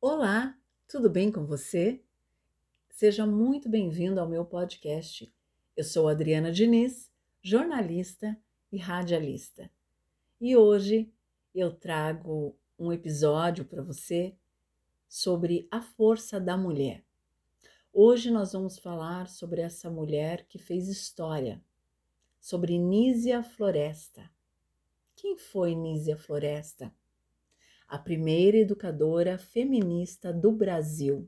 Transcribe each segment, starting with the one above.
Olá, tudo bem com você? Seja muito bem-vindo ao meu podcast. Eu sou Adriana Diniz, jornalista e radialista. E hoje eu trago um episódio para você sobre a força da mulher. Hoje nós vamos falar sobre essa mulher que fez história, sobre Nízia Floresta. Quem foi Nízia Floresta? A primeira educadora feminista do Brasil.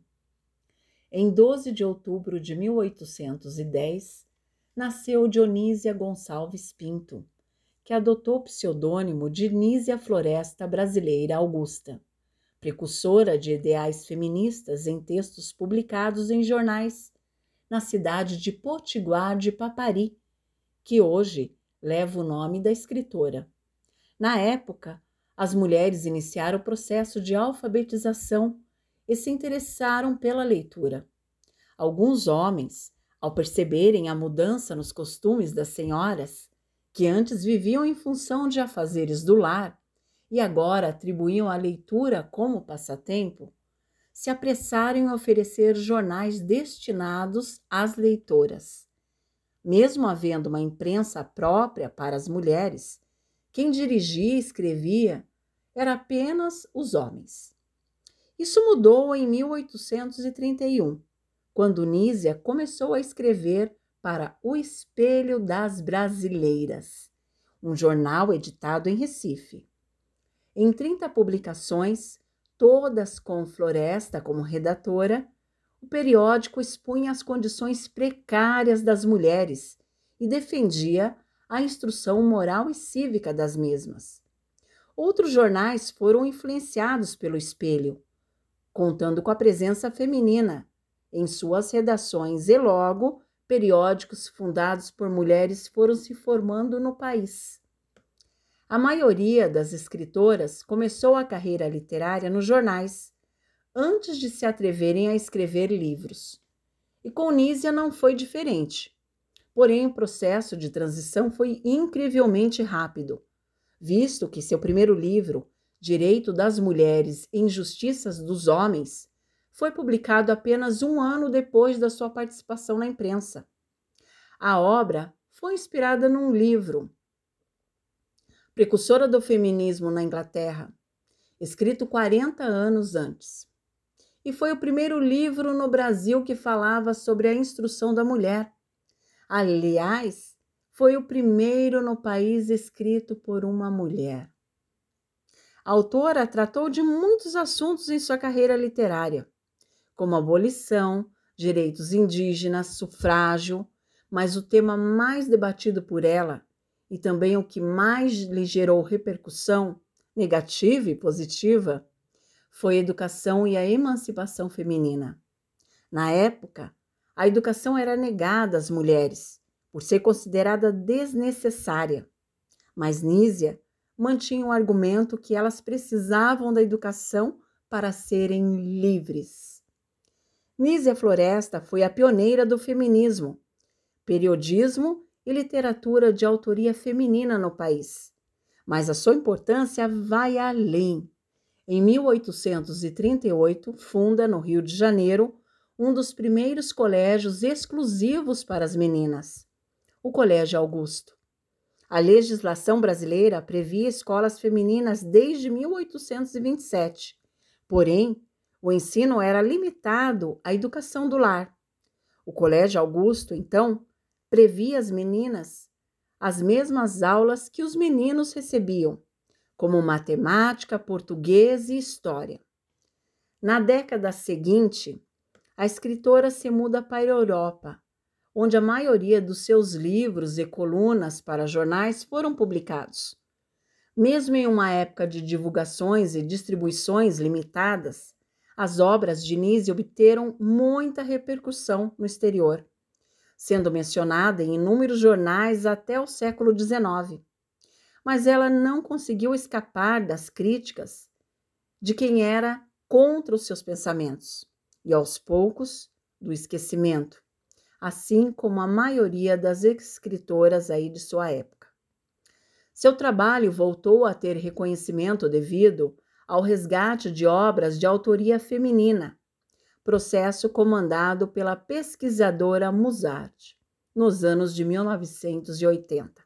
Em 12 de outubro de 1810, nasceu Dionísia Gonçalves Pinto, que adotou o pseudônimo de Nísia Floresta Brasileira Augusta, precursora de ideais feministas em textos publicados em jornais, na cidade de Potiguar de Papari, que hoje leva o nome da escritora. Na época, as mulheres iniciaram o processo de alfabetização e se interessaram pela leitura. Alguns homens, ao perceberem a mudança nos costumes das senhoras, que antes viviam em função de afazeres do lar e agora atribuíam a leitura como passatempo, se apressaram em oferecer jornais destinados às leitoras. Mesmo havendo uma imprensa própria para as mulheres, quem dirigia e escrevia era apenas os homens. Isso mudou em 1831, quando Nízia começou a escrever para O Espelho das Brasileiras, um jornal editado em Recife. Em 30 publicações, todas com Floresta como redatora, o periódico expunha as condições precárias das mulheres e defendia a instrução moral e cívica das mesmas. Outros jornais foram influenciados pelo espelho, contando com a presença feminina em suas redações e logo periódicos fundados por mulheres foram se formando no país. A maioria das escritoras começou a carreira literária nos jornais, antes de se atreverem a escrever livros. E com Nízia não foi diferente. Porém, o processo de transição foi incrivelmente rápido visto que seu primeiro livro, Direito das Mulheres e Injustiças dos Homens, foi publicado apenas um ano depois da sua participação na imprensa. A obra foi inspirada num livro, precursora do feminismo na Inglaterra, escrito 40 anos antes. E foi o primeiro livro no Brasil que falava sobre a instrução da mulher. Aliás, foi o primeiro no país escrito por uma mulher. A autora tratou de muitos assuntos em sua carreira literária, como abolição, direitos indígenas, sufrágio, mas o tema mais debatido por ela e também o que mais lhe gerou repercussão, negativa e positiva, foi a educação e a emancipação feminina. Na época, a educação era negada às mulheres por ser considerada desnecessária. Mas Nízia mantinha o argumento que elas precisavam da educação para serem livres. Nízia Floresta foi a pioneira do feminismo, periodismo e literatura de autoria feminina no país. Mas a sua importância vai além. Em 1838, funda no Rio de Janeiro um dos primeiros colégios exclusivos para as meninas o Colégio Augusto. A legislação brasileira previa escolas femininas desde 1827, porém, o ensino era limitado à educação do lar. O Colégio Augusto, então, previa às meninas as mesmas aulas que os meninos recebiam, como matemática, português e história. Na década seguinte, a escritora se muda para a Europa onde a maioria dos seus livros e colunas para jornais foram publicados. Mesmo em uma época de divulgações e distribuições limitadas, as obras de Nise obteram muita repercussão no exterior, sendo mencionada em inúmeros jornais até o século XIX. Mas ela não conseguiu escapar das críticas de quem era contra os seus pensamentos e, aos poucos, do esquecimento assim como a maioria das escritoras aí de sua época. Seu trabalho voltou a ter reconhecimento devido ao resgate de obras de autoria feminina, processo comandado pela pesquisadora Musard, nos anos de 1980,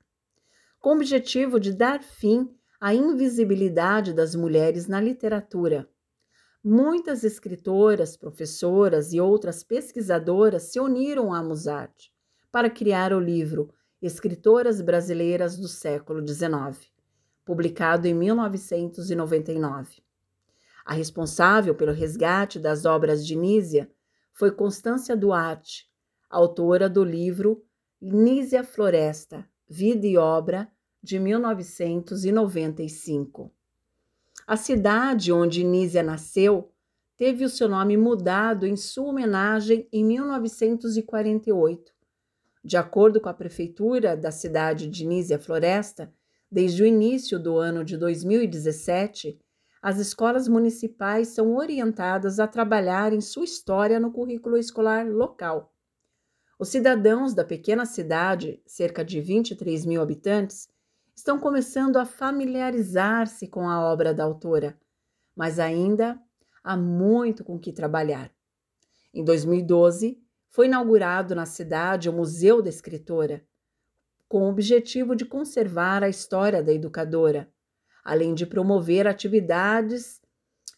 com o objetivo de dar fim à invisibilidade das mulheres na literatura. Muitas escritoras, professoras e outras pesquisadoras se uniram à Musard para criar o livro Escritoras Brasileiras do Século XIX publicado em 1999. A responsável pelo resgate das obras de Nísia foi Constância Duarte, autora do livro Nísia Floresta, Vida e Obra, de 1995. A cidade onde Nísia nasceu teve o seu nome mudado em sua homenagem em 1948. De acordo com a prefeitura da cidade de Nísia Floresta, Desde o início do ano de 2017, as escolas municipais são orientadas a trabalhar em sua história no currículo escolar local. Os cidadãos da pequena cidade, cerca de 23 mil habitantes, estão começando a familiarizar-se com a obra da autora, mas ainda há muito com que trabalhar. Em 2012, foi inaugurado na cidade o Museu da Escritora, com o objetivo de conservar a história da educadora, além de promover atividades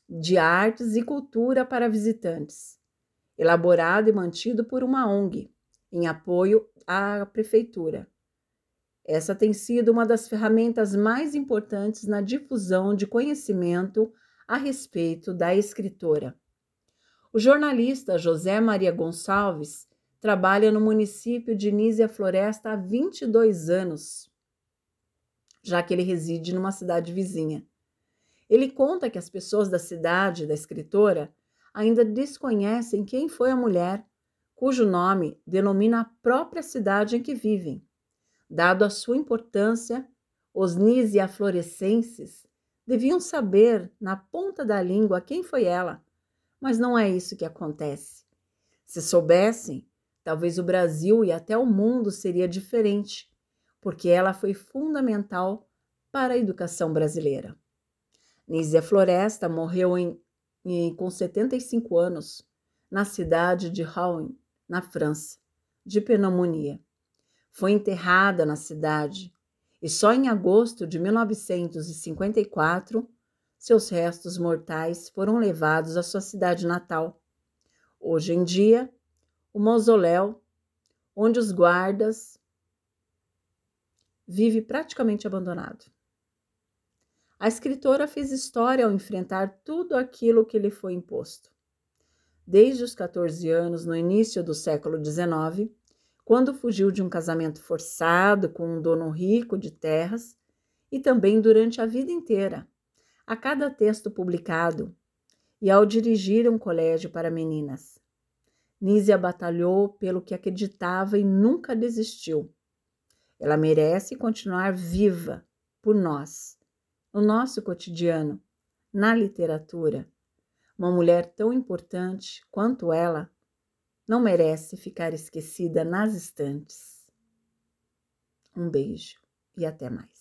de artes e cultura para visitantes. Elaborado e mantido por uma ONG, em apoio à prefeitura. Essa tem sido uma das ferramentas mais importantes na difusão de conhecimento a respeito da escritora. O jornalista José Maria Gonçalves trabalha no município de Nísia Floresta há 22 anos, já que ele reside numa cidade vizinha. Ele conta que as pessoas da cidade da escritora ainda desconhecem quem foi a mulher cujo nome denomina a própria cidade em que vivem. Dado a sua importância, os Nísia florescenses deviam saber na ponta da língua quem foi ela, mas não é isso que acontece. Se soubessem, Talvez o Brasil e até o mundo seria diferente, porque ela foi fundamental para a educação brasileira. Nízia Floresta morreu em, em, com 75 anos na cidade de Rouen, na França, de pneumonia. Foi enterrada na cidade e só em agosto de 1954 seus restos mortais foram levados à sua cidade natal. Hoje em dia, o mausoléu onde os guardas vive praticamente abandonado. A escritora fez história ao enfrentar tudo aquilo que lhe foi imposto. Desde os 14 anos, no início do século XIX, quando fugiu de um casamento forçado com um dono rico de terras, e também durante a vida inteira, a cada texto publicado e ao dirigir um colégio para meninas. Nízia batalhou pelo que acreditava e nunca desistiu. Ela merece continuar viva por nós, no nosso cotidiano, na literatura. Uma mulher tão importante quanto ela não merece ficar esquecida nas estantes. Um beijo e até mais.